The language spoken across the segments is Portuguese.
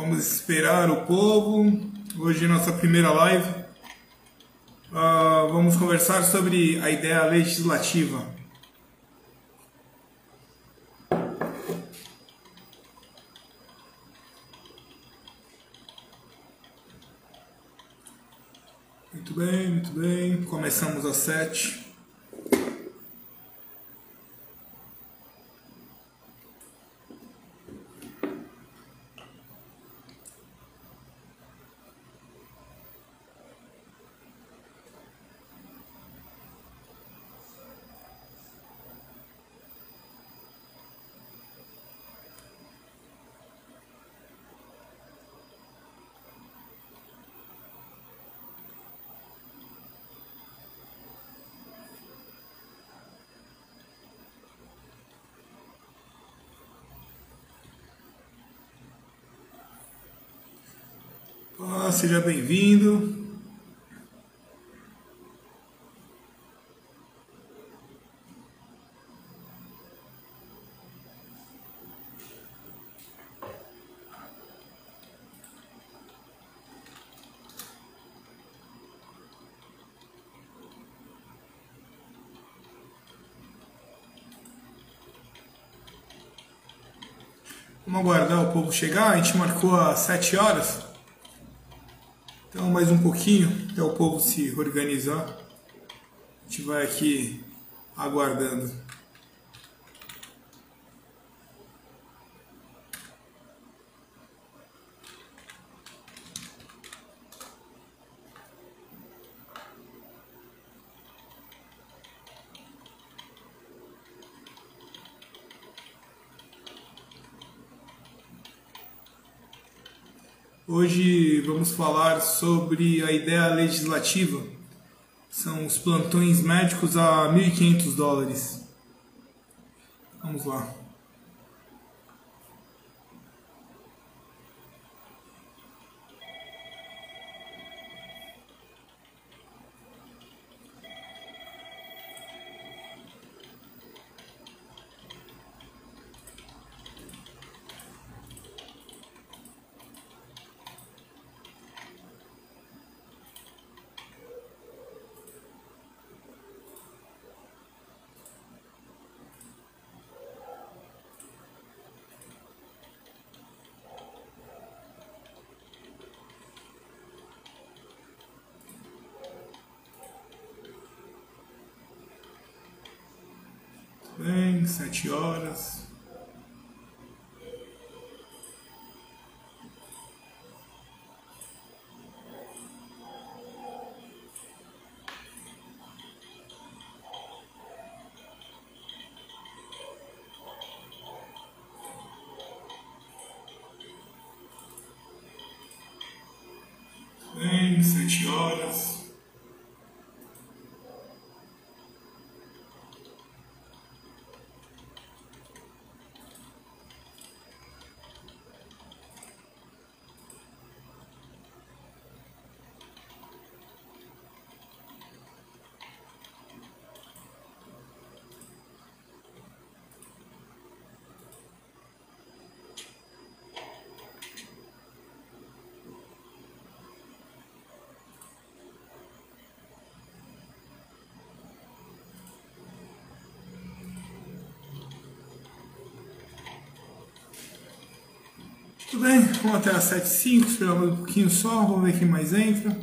Vamos esperar o povo. Hoje é nossa primeira live. Uh, vamos conversar sobre a ideia legislativa. Muito bem, muito bem. Começamos às sete. Olá, seja bem-vindo. Vamos aguardar o povo chegar. A gente marcou às 7 horas. Mais um pouquinho até o povo se organizar. A gente vai aqui aguardando. Hoje vamos falar sobre a ideia legislativa. São os plantões médicos a 1.500 dólares. Vamos lá. Bem, sete horas. Bem, sete horas. Tudo bem, vamos até as 7h05, esperar mais um pouquinho só, vamos ver quem mais entra.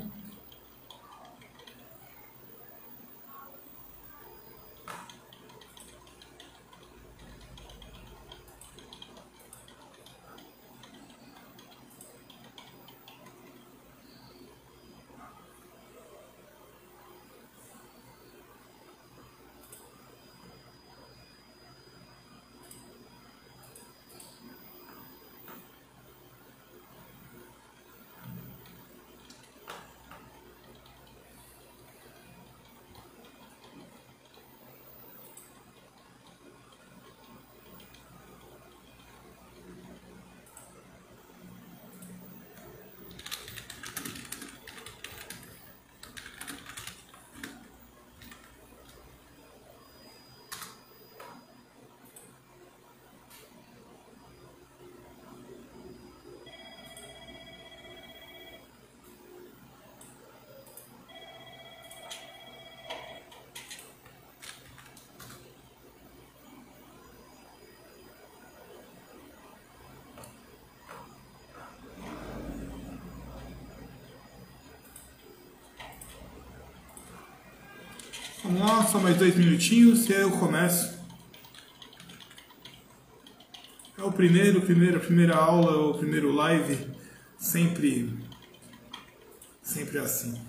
Vamos lá, só mais dois minutinhos e aí eu começo. É o primeiro, primeiro, a primeira aula, o primeiro live, sempre, sempre assim.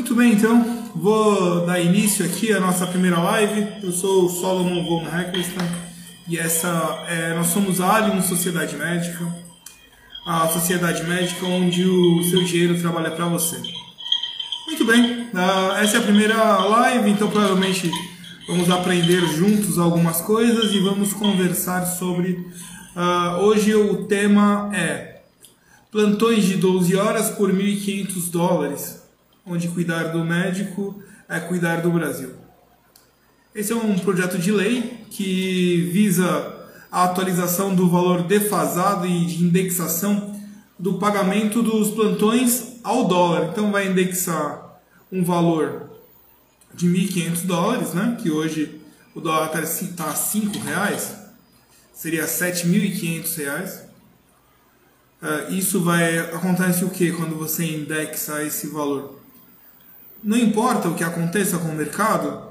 Muito bem, então, vou dar início aqui à nossa primeira live. Eu sou o Solomon von Heckleston e essa é, nós somos a Allium Sociedade Médica, a sociedade médica onde o seu dinheiro trabalha para você. Muito bem, uh, essa é a primeira live, então provavelmente vamos aprender juntos algumas coisas e vamos conversar sobre. Uh, hoje o tema é plantões de 12 horas por 1.500 dólares, onde cuidar do médico é cuidar do Brasil. Esse é um projeto de lei que visa a atualização do valor defasado e de indexação do pagamento dos plantões ao dólar. Então vai indexar um valor de 1.500 dólares, né? que hoje o dólar está a 5 reais, seria 7.500 reais. Uh, isso vai acontece o que quando você indexa esse valor? Não importa o que aconteça com o mercado,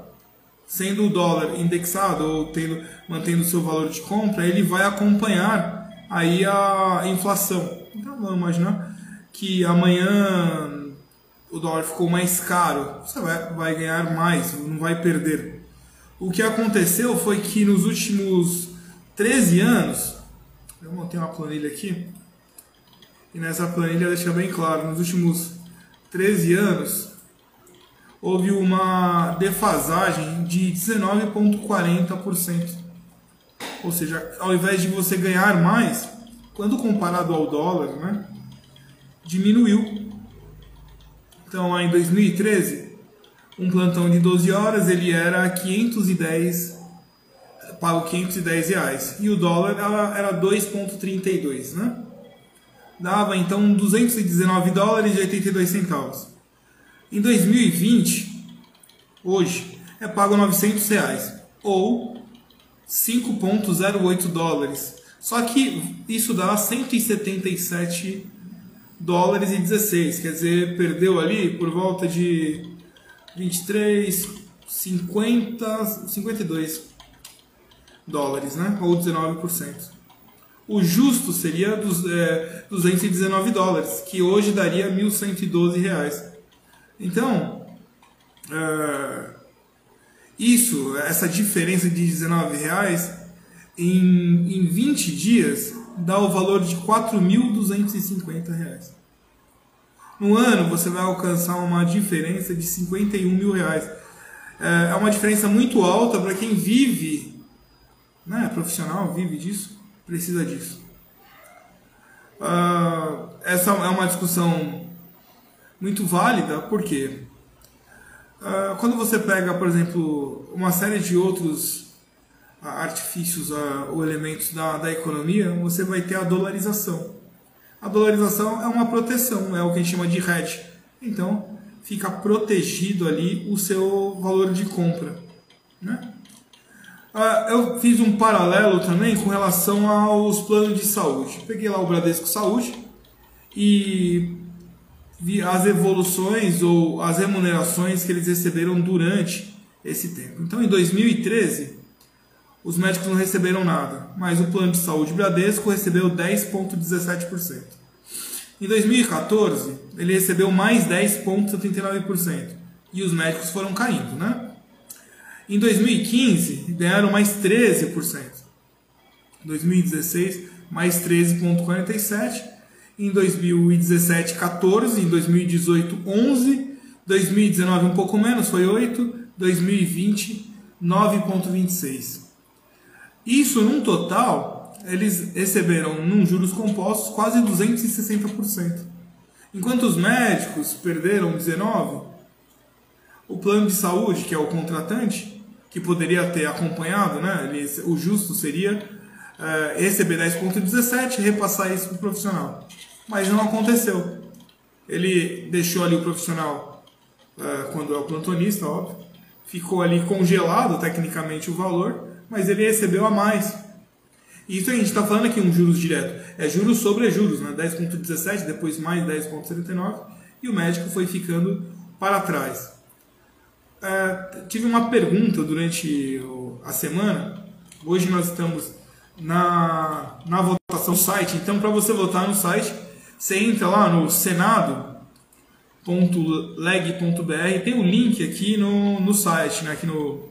sendo o dólar indexado ou tendo, mantendo o seu valor de compra, ele vai acompanhar aí a inflação. Então vamos imaginar que amanhã o dólar ficou mais caro, você vai, vai ganhar mais, não vai perder. O que aconteceu foi que nos últimos 13 anos, eu montei uma planilha aqui, e nessa planilha deixa bem claro, nos últimos 13 anos, houve uma defasagem de 19,40%. Ou seja, ao invés de você ganhar mais, quando comparado ao dólar, né, diminuiu. Então, em 2013, um plantão de 12 horas ele era 510, pago 510 reais. E o dólar era 2,32, né? Dava então 219 dólares e 82 centavos. Em 2020, hoje, é pago 900 reais ou 5,08 dólares. Só que isso dá 177 dólares e 16, quer dizer, perdeu ali por volta de 23, 50, 52 dólares, né? Ou 19%. O justo seria dos, é, 219 dólares, que hoje daria 1.112 reais. Então, é, isso, essa diferença de 19 reais, em, em 20 dias, dá o valor de 4.250 reais. No ano, você vai alcançar uma diferença de 51 mil reais. É, é uma diferença muito alta para quem vive, né, profissional, vive disso, precisa disso. Uh, essa é uma discussão muito válida, porque uh, quando você pega, por exemplo, uma série de outros uh, artifícios uh, ou elementos da, da economia, você vai ter a dolarização. A dolarização é uma proteção, é o que a gente chama de hedge. Então, fica protegido ali o seu valor de compra. Né? eu fiz um paralelo também com relação aos planos de saúde. Peguei lá o Bradesco Saúde e as evoluções ou as remunerações que eles receberam durante esse tempo. Então, em 2013, os médicos não receberam nada, mas o plano de saúde Bradesco recebeu 10,17%. Em 2014, ele recebeu mais 10,79% e os médicos foram caindo, né? Em 2015, ganharam mais 13%. Em 2016, mais 13,47%. Em 2017 14, em 2018 11, 2019 um pouco menos, foi 8, 2020 9,26. Isso num total, eles receberam num juros compostos quase 260%. Enquanto os médicos perderam 19, o plano de saúde, que é o contratante, que poderia ter acompanhado, né, ele, o justo seria é, receber 10,17 e repassar isso para o profissional. Mas não aconteceu. Ele deixou ali o profissional, é, quando é o plantonista, óbvio, ficou ali congelado tecnicamente o valor, mas ele recebeu a mais. Isso a gente está falando aqui um juros direto. É juros sobre juros, né? 10,17, depois mais 10,79, e o médico foi ficando para trás. É, tive uma pergunta durante a semana. Hoje nós estamos na, na votação do site. Então, para você votar no site, você entra lá no senado.leg.br. Tem o um link aqui no, no site, né? aqui no,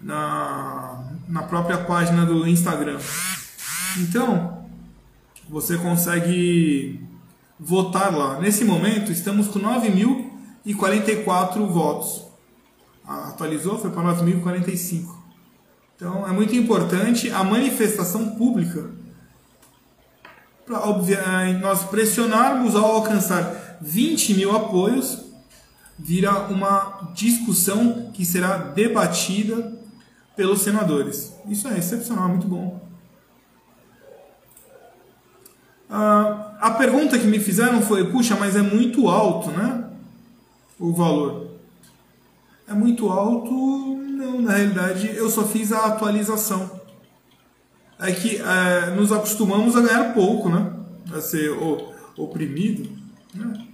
na, na própria página do Instagram. Então, você consegue votar lá. Nesse momento, estamos com 9.044 votos. Atualizou, foi para 9.045. Então é muito importante a manifestação pública para nós pressionarmos ao alcançar 20 mil apoios, vira uma discussão que será debatida pelos senadores. Isso é excepcional, muito bom. Ah, a pergunta que me fizeram foi: puxa, mas é muito alto, né? O valor. É muito alto não, na realidade eu só fiz a atualização. É que é, nos acostumamos a ganhar pouco, né? A ser oprimido. Né?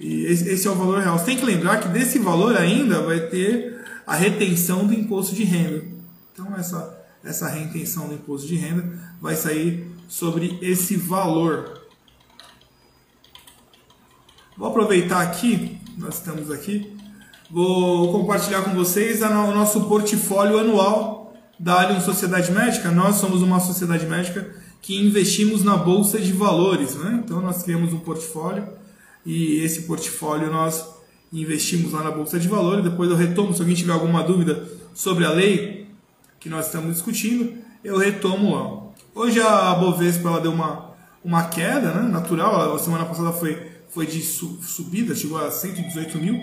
E esse, esse é o valor real. Você tem que lembrar que desse valor ainda vai ter a retenção do imposto de renda. Então essa, essa retenção do imposto de renda vai sair sobre esse valor. Vou aproveitar aqui, nós estamos aqui, Vou compartilhar com vocês o nosso portfólio anual da Allianz Sociedade Médica. Nós somos uma sociedade médica que investimos na bolsa de valores, né? Então nós criamos um portfólio e esse portfólio nós investimos lá na bolsa de valores. Depois eu retomo se alguém tiver alguma dúvida sobre a lei que nós estamos discutindo, eu retomo lá. Hoje a Bovespa ela deu uma uma queda, né? Natural. A semana passada foi foi de subida, chegou a 118 mil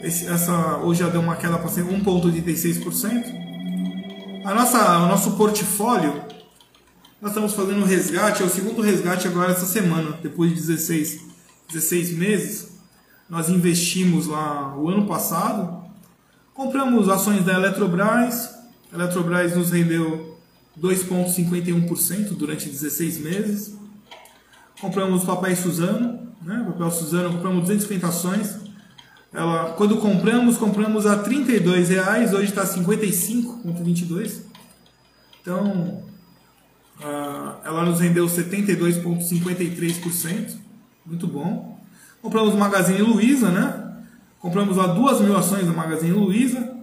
esse, essa, hoje já deu uma queda para 1,86%. A nossa, o nosso portfólio, nós estamos fazendo um resgate, é o segundo resgate agora essa semana, depois de 16, 16 meses. Nós investimos lá o ano passado, compramos ações da Eletrobras, a Eletrobras nos rendeu 2,51% durante 16 meses. Compramos papel Suzano, né? papel Suzano, compramos 250 ações, ela, quando compramos, compramos a R$ reais, hoje está 55,22. Então, uh, ela nos rendeu 72,53%. Muito bom. Compramos Magazine Luiza, né? Compramos a duas mil ações da Magazine Luiza.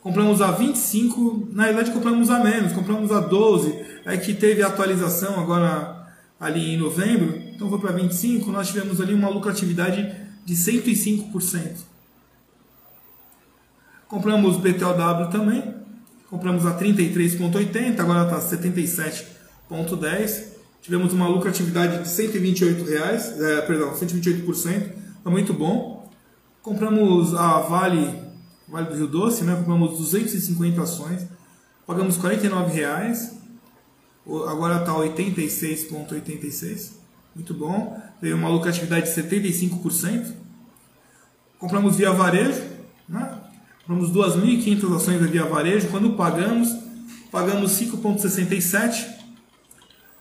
Compramos a 25, na verdade compramos a menos, compramos a 12, é que teve atualização agora ali em novembro, então foi para 25, nós tivemos ali uma lucratividade de 105%. Compramos BTOW também, compramos a 33,80, agora está 77,10. Tivemos uma lucratividade de 128 reais, é, perdão, 128%, está muito bom. Compramos a Vale, Vale do Rio Doce, né? compramos 250 ações, pagamos 49 reais, agora está 86,86, muito bom. Teve uma lucratividade de 75%. Compramos via varejo, né? Compramos 2.500 ações da via varejo. Quando pagamos, pagamos 5,67.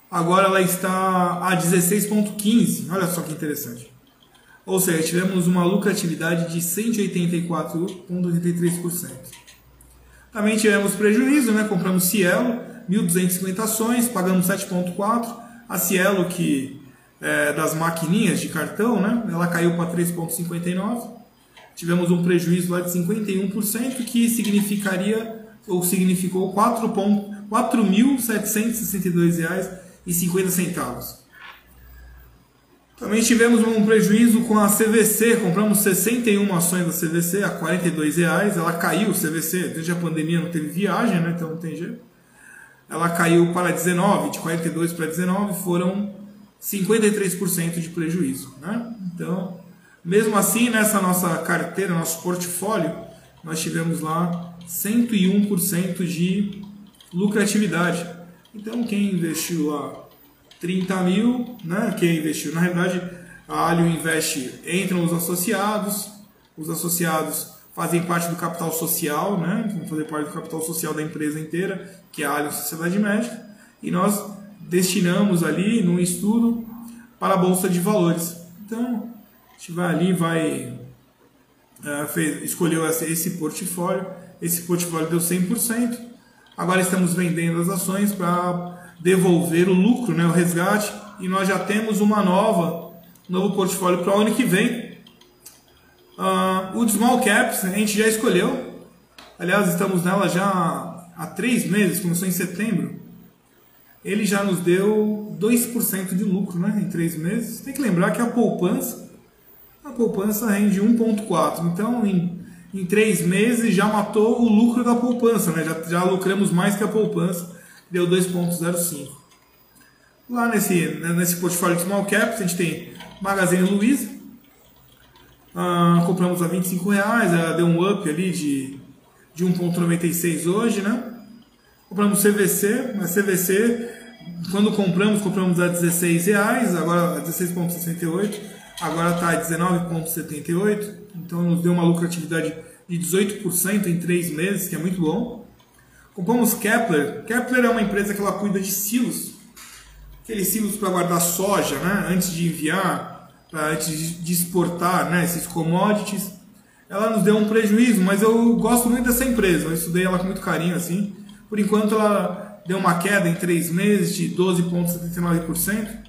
Agora ela está a 16,15. Olha só que interessante. Ou seja, tivemos uma lucratividade de 184,83%. Também tivemos prejuízo, né? compramos Cielo, 1.250 ações, pagamos 7,4%. A Cielo, que é das maquininhas de cartão, né? ela caiu para 3,59%. Tivemos um prejuízo lá de 51%, que significaria ou significou R$ 4.762,50. Também tivemos um prejuízo com a CVC, compramos 61 ações da CVC a R$ reais, ela caiu, CVC, desde a pandemia não teve viagem, né? então não tem jeito. Ela caiu para 19, de 42 para 19 foram 53% de prejuízo. Né? Então, mesmo assim, nessa nossa carteira, nosso portfólio, nós tivemos lá 101% de lucratividade. Então, quem investiu lá 30 mil, né? Quem investiu, na realidade, a Alio investe, entram os associados, os associados fazem parte do capital social, né? Vão fazer parte do capital social da empresa inteira, que é a Alio Sociedade Médica, e nós destinamos ali num estudo para a Bolsa de Valores. Então, a gente vai ali, vai é, fez, escolheu esse, esse portfólio, esse portfólio deu 100%, agora estamos vendendo as ações para devolver o lucro, né, o resgate, e nós já temos uma nova, novo portfólio para o ano que vem. Uh, o Small Caps a gente já escolheu, aliás, estamos nela já há três meses, começou em setembro. Ele já nos deu 2% de lucro né, em três meses. Tem que lembrar que a poupança, a poupança rende 1,4%. Então, em, em três meses já matou o lucro da poupança, né? já, já lucramos mais que a poupança deu 2,05. Lá nesse, nesse portfólio de small caps, a gente tem Magazine Luiza, ah, compramos a 25 reais, ela deu um up ali de, de 1,96 hoje, né? Compramos CVC, a CVC, quando compramos, compramos a 16 reais, agora a 16,68, agora está a 19,78, então nos deu uma lucratividade de 18% em 3 meses, que é muito bom. Compramos Kepler. Kepler é uma empresa que ela cuida de silos. Aqueles silos para guardar soja, né? Antes de enviar, antes de exportar né? esses commodities. Ela nos deu um prejuízo, mas eu gosto muito dessa empresa. Eu estudei ela com muito carinho, assim. Por enquanto ela deu uma queda em três meses de 12,79%.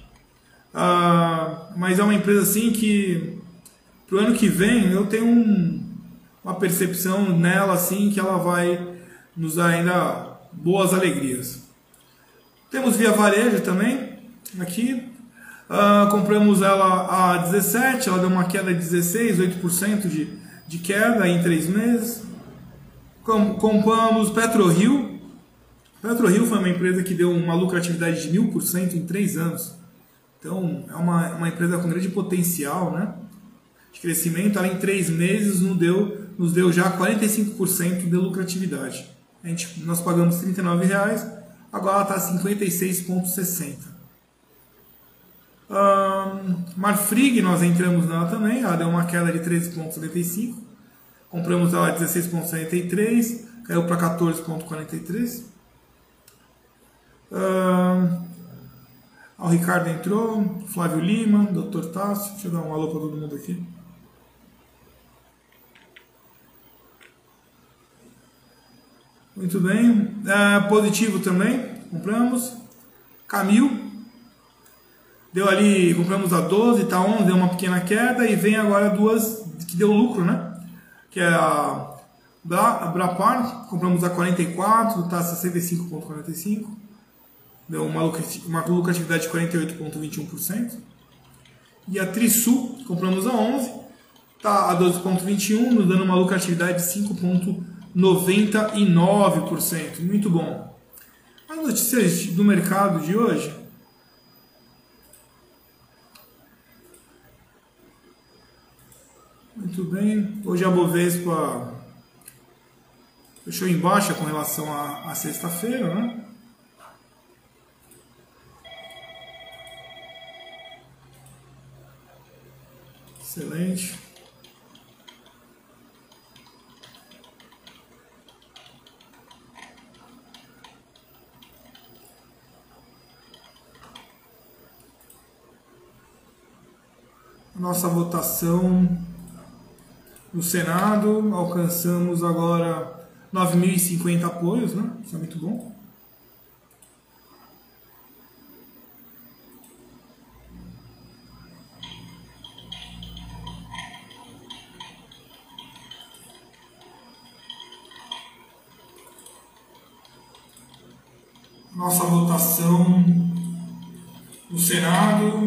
Ah, mas é uma empresa assim que para o ano que vem eu tenho um, uma percepção nela assim que ela vai nos dá ainda boas alegrias. Temos Via Varejo também, aqui. Uh, compramos ela a 17, ela deu uma queda de 16, 8% de, de queda em 3 meses. Com, compramos PetroRio. PetroRio foi uma empresa que deu uma lucratividade de 1000% em 3 anos. Então, é uma, uma empresa com grande potencial né, de crescimento. Ela em 3 meses nos deu, nos deu já 45% de lucratividade. A gente, nós pagamos R$ reais, agora ela está 56,60. Um, Marfrig, nós entramos nela também, ela deu uma queda de 13,75. Compramos ela a 16,73, caiu para 14,43. Um, o Ricardo entrou, Flávio Lima, Dr. Tássio, deixa eu dar um alô para todo mundo aqui. Muito bem. É, positivo também. Compramos. Camil. Deu ali, compramos a 12, tá 11, deu uma pequena queda e vem agora duas que deu lucro, né? Que é a Brapar, compramos a 44, tá 65,45. Deu uma, lucratividade de 48,21%. E a Trisul, compramos a 11, tá a 12,21, nos dando uma lucratividade de 5,21%. 99%. Muito bom. As notícias do mercado de hoje. Muito bem. Hoje a Bovespa fechou em baixa com relação à sexta-feira, né? Excelente. nossa votação no Senado, alcançamos agora 9.050 apoios, né? Isso é muito bom.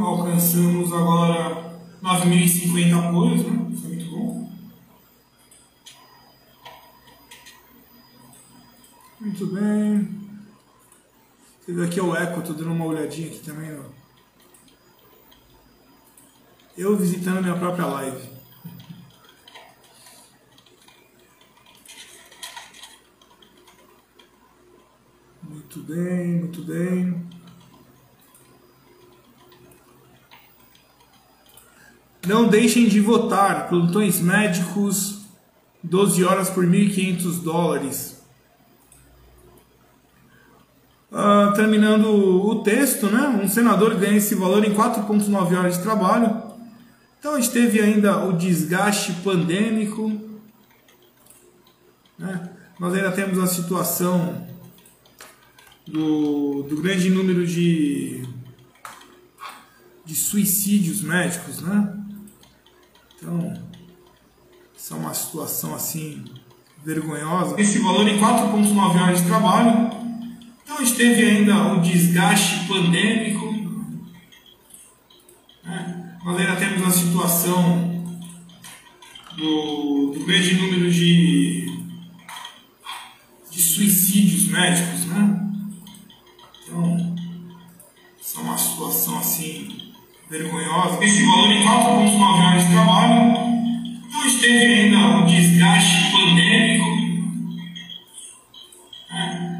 Alcançamos agora 9.050 apoios, né? É muito bom. Muito bem. Você vê aqui é o eco, estou dando uma olhadinha aqui também. Ó. Eu visitando minha própria live. Muito bem, muito bem. Não deixem de votar. Plantões médicos, 12 horas por 1.500 dólares. Uh, terminando o texto, né? um senador ganha esse valor em 4,9 horas de trabalho. Então a gente teve ainda o desgaste pandêmico. Né? Nós ainda temos a situação do, do grande número de, de suicídios médicos. Né? Então, isso é uma situação assim vergonhosa. Esse valor em 4,9 horas de trabalho então a gente teve ainda o desgaste pandêmico, né? nós ainda temos a situação do, do grande número de, de suicídios médicos, né? Então, isso é uma situação assim vergonhosa. Esse valor em 4,9 horas de trabalho, então a gente teve ainda o desgaste pandêmico,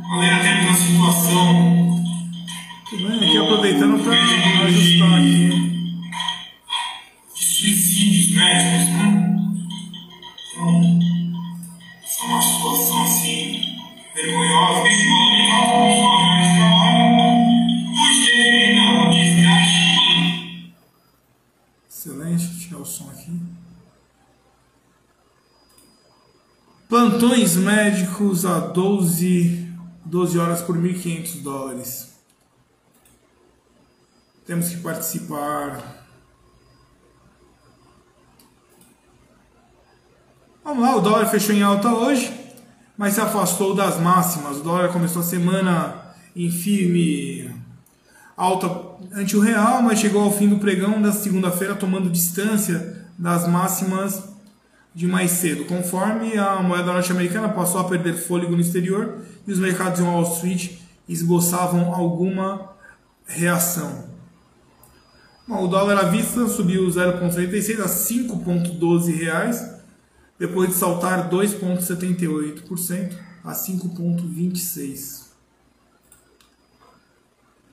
nós ainda temos a situação. Tudo bem, aqui aproveitando para ajustar aqui. Plantões médicos a 12 12 horas por 1.500 dólares. Temos que participar. Vamos lá, o dólar fechou em alta hoje, mas se afastou das máximas. O dólar começou a semana em firme alta ante o real, mas chegou ao fim do pregão da segunda-feira tomando distância das máximas de mais cedo, conforme a moeda norte-americana passou a perder fôlego no exterior e os mercados em Wall Street esboçavam alguma reação. Bom, o dólar à vista subiu 0,36 a 5,12 reais, depois de saltar 2,78% a 5,26.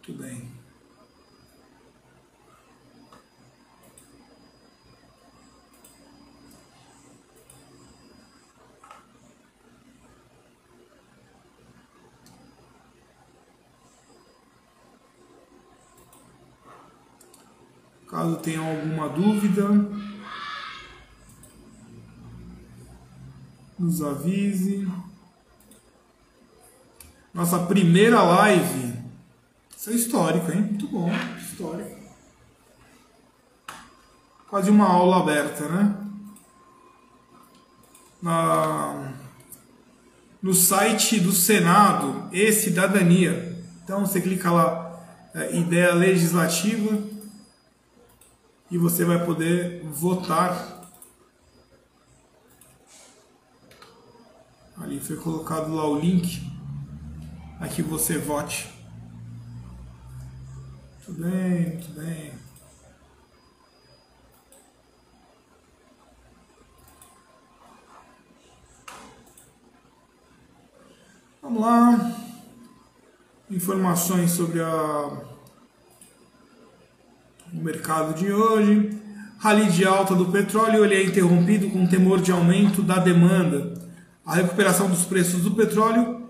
Muito bem. Caso tenham alguma dúvida, nos avise. Nossa primeira live. Isso é histórico, hein? Muito bom, histórico. Quase uma aula aberta, né? Na, no site do Senado e Cidadania. Então você clica lá, é, ideia legislativa e você vai poder votar. Ali foi colocado lá o link aqui você vote. Muito bem, muito bem. Vamos lá. Informações sobre a no mercado de hoje. Rally de alta do petróleo ele é interrompido com temor de aumento da demanda. A recuperação dos preços do petróleo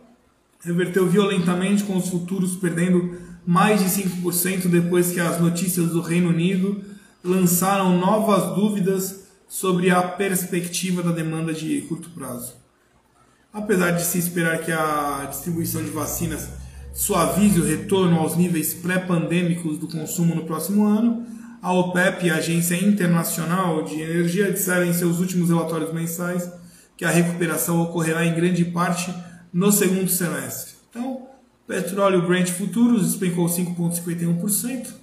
reverteu violentamente com os futuros perdendo mais de 5% depois que as notícias do Reino Unido lançaram novas dúvidas sobre a perspectiva da demanda de curto prazo. Apesar de se esperar que a distribuição de vacinas suavize o retorno aos níveis pré-pandêmicos do consumo no próximo ano, a OPEP, a Agência Internacional de Energia, disseram em seus últimos relatórios mensais que a recuperação ocorrerá em grande parte no segundo semestre. Então, petróleo Brent futuros despencou 5,51%,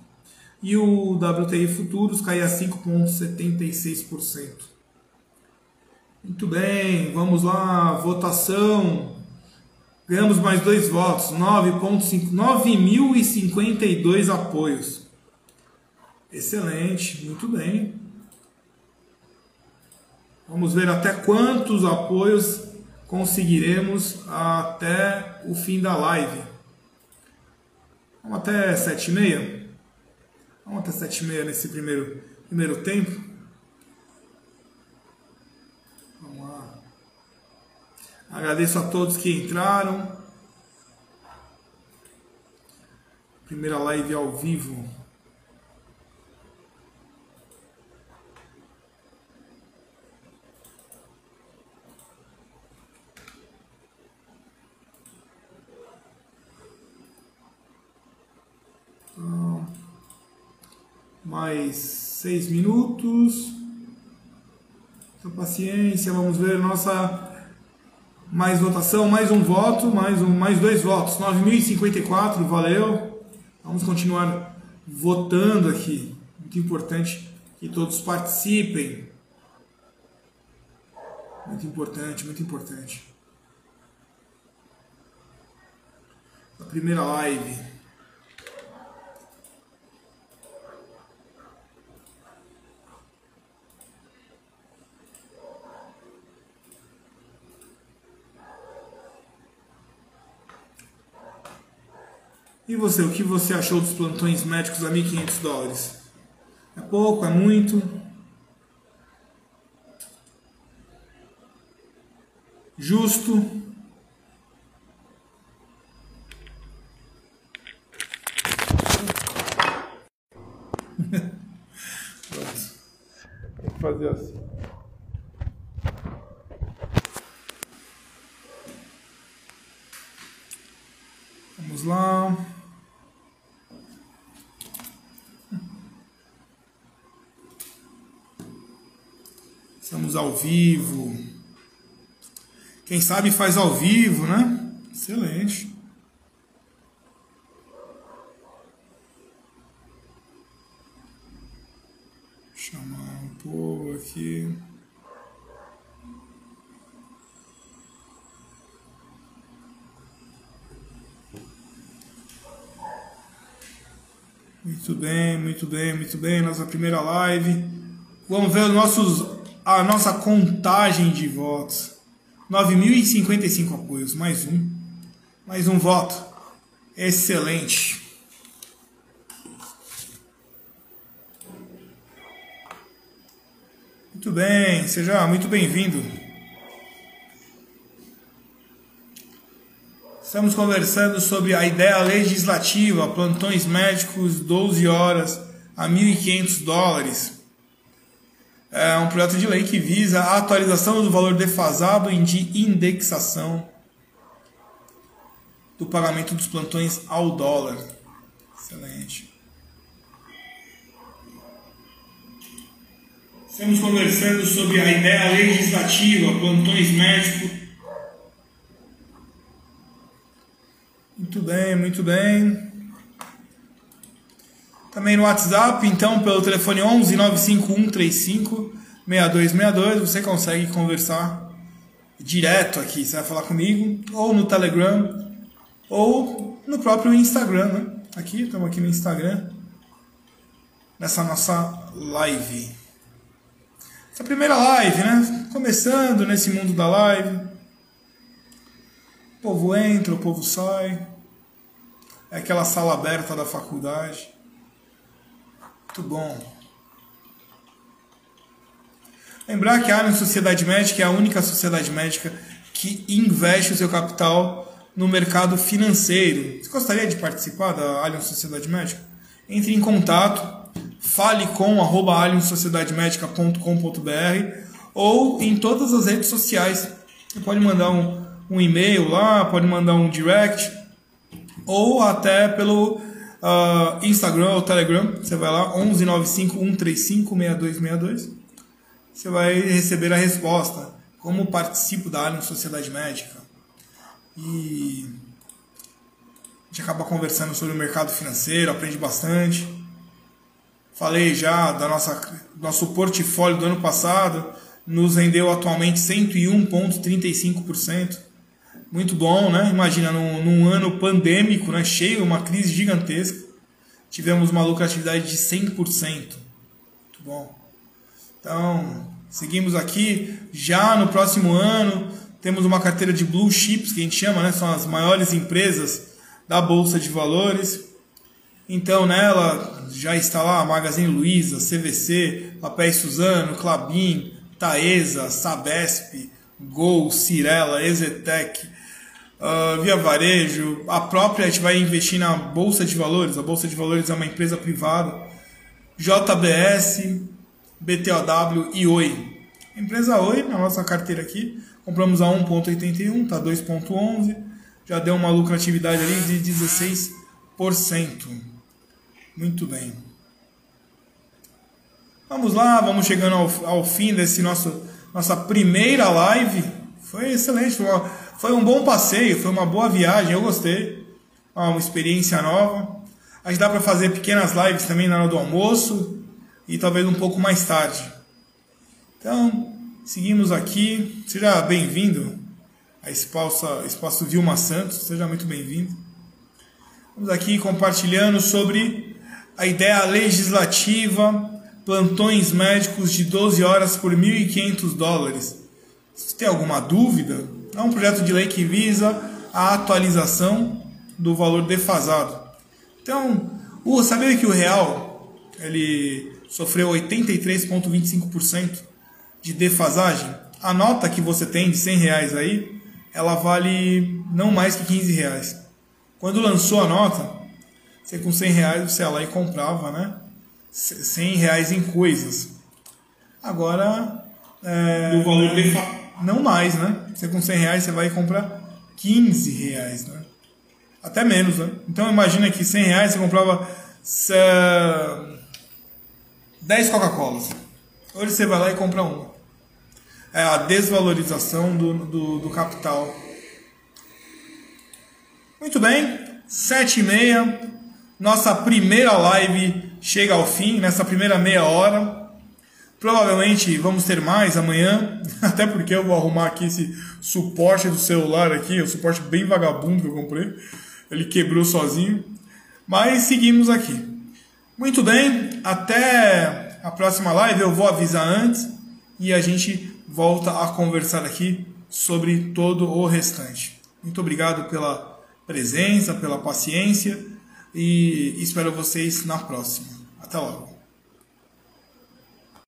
e o WTI futuros caía 5,76%. Muito bem, vamos lá, votação. Ganhamos mais dois votos, 9.052 apoios. Excelente, muito bem. Vamos ver até quantos apoios conseguiremos até o fim da live. Vamos até sete e meia? Vamos até sete e meia nesse primeiro, primeiro tempo. Vamos lá. Agradeço a todos que entraram. Primeira live ao vivo. mais seis minutos. Então, paciência, vamos ver nossa mais votação, mais um voto, mais um, mais dois votos, 9.054, valeu. Vamos continuar votando aqui. Muito importante que todos participem. Muito importante, muito importante. A primeira live. E você, o que você achou dos plantões médicos a 1.500 dólares? É pouco? É muito? Justo? Tem que fazer assim. Vamos lá. Estamos ao vivo. Quem sabe faz ao vivo, né? Excelente. Chamar um povo aqui. Muito bem, muito bem, muito bem. Nossa primeira live. Vamos ver os nossos a nossa contagem de votos. 9.055 apoios, mais um. Mais um voto. Excelente. Muito bem, seja muito bem-vindo. Estamos conversando sobre a ideia legislativa, plantões médicos 12 horas a 1.500 dólares é um projeto de lei que visa a atualização do valor defasado de indexação do pagamento dos plantões ao dólar. Excelente. Estamos conversando sobre a ideia legislativa, plantões médicos. Muito bem, muito bem. Também no WhatsApp, então, pelo telefone 11 95135 6262, você consegue conversar direto aqui. Você vai falar comigo, ou no Telegram, ou no próprio Instagram, né? Aqui, estamos aqui no Instagram, nessa nossa live. Essa primeira live, né? Começando nesse mundo da live. O povo entra, o povo sai. É aquela sala aberta da faculdade. Muito bom. Lembrar que a Allianz Sociedade Médica é a única sociedade médica que investe o seu capital no mercado financeiro. Você gostaria de participar da Allianz Sociedade Médica? Entre em contato, fale com arroba ou em todas as redes sociais. Você pode mandar um, um e-mail lá, pode mandar um direct ou até pelo uh, Instagram ou Telegram, você vai lá, 11951356262. Você vai receber a resposta. Como participo da Alien Sociedade Médica. E a gente acaba conversando sobre o mercado financeiro, aprende bastante. falei já da nossa nosso portfólio do ano passado, nos rendeu atualmente 101,35%. Muito bom, né? Imagina, num, num, ano pandêmico, né? cheio, uma crise gigantesca, tivemos uma lucratividade de 100%. Muito bom. Então, seguimos aqui. Já no próximo ano, temos uma carteira de blue chips, que a gente chama, né? São as maiores empresas da Bolsa de Valores. Então nela já está lá a Magazine Luiza, CVC, Papéis Suzano, Clabin, Taesa, Sabesp, Gol, Cirela, Ezetec, uh, Via Varejo, a própria a gente vai investir na Bolsa de Valores, a Bolsa de Valores é uma empresa privada, JBS, BTOW e Oi. empresa Oi, na nossa carteira aqui, compramos a 1.81, está 2.11, já deu uma lucratividade ali de 16%. Muito bem. Vamos lá, vamos chegando ao, ao fim desse nosso nossa primeira live. Foi excelente, foi, uma, foi um bom passeio, foi uma boa viagem, eu gostei. Uma experiência nova. A gente dá para fazer pequenas lives também na hora do almoço e talvez um pouco mais tarde. Então, seguimos aqui. Seja bem-vindo a Espaço, Espaço Vilma Santos, seja muito bem-vindo. Vamos aqui compartilhando sobre a ideia legislativa, plantões médicos de 12 horas por 1.500 dólares. Se tem alguma dúvida, é um projeto de lei que visa a atualização do valor defasado. Então, o, sabia que o real ele sofreu 83,25% de defasagem? A nota que você tem de 100 reais aí, ela vale não mais que 15 reais. Quando lançou a nota, você com 100 reais você ia lá e comprava, né? 100 reais em coisas. Agora. É, o valor de Não mais, né? Você com 100 reais você vai comprar 15 reais, né? Até menos, né? Então imagina que 100 reais você comprava 10 Coca-Colas. Hoje você vai lá e compra uma. É a desvalorização do, do, do capital. Muito bem, 7 e meia. Nossa primeira live chega ao fim, nessa primeira meia hora. Provavelmente vamos ter mais amanhã, até porque eu vou arrumar aqui esse suporte do celular aqui, o suporte bem vagabundo que eu comprei. Ele quebrou sozinho. Mas seguimos aqui. Muito bem, até a próxima live eu vou avisar antes e a gente volta a conversar aqui sobre todo o restante. Muito obrigado pela presença, pela paciência e espero vocês na próxima. Até logo.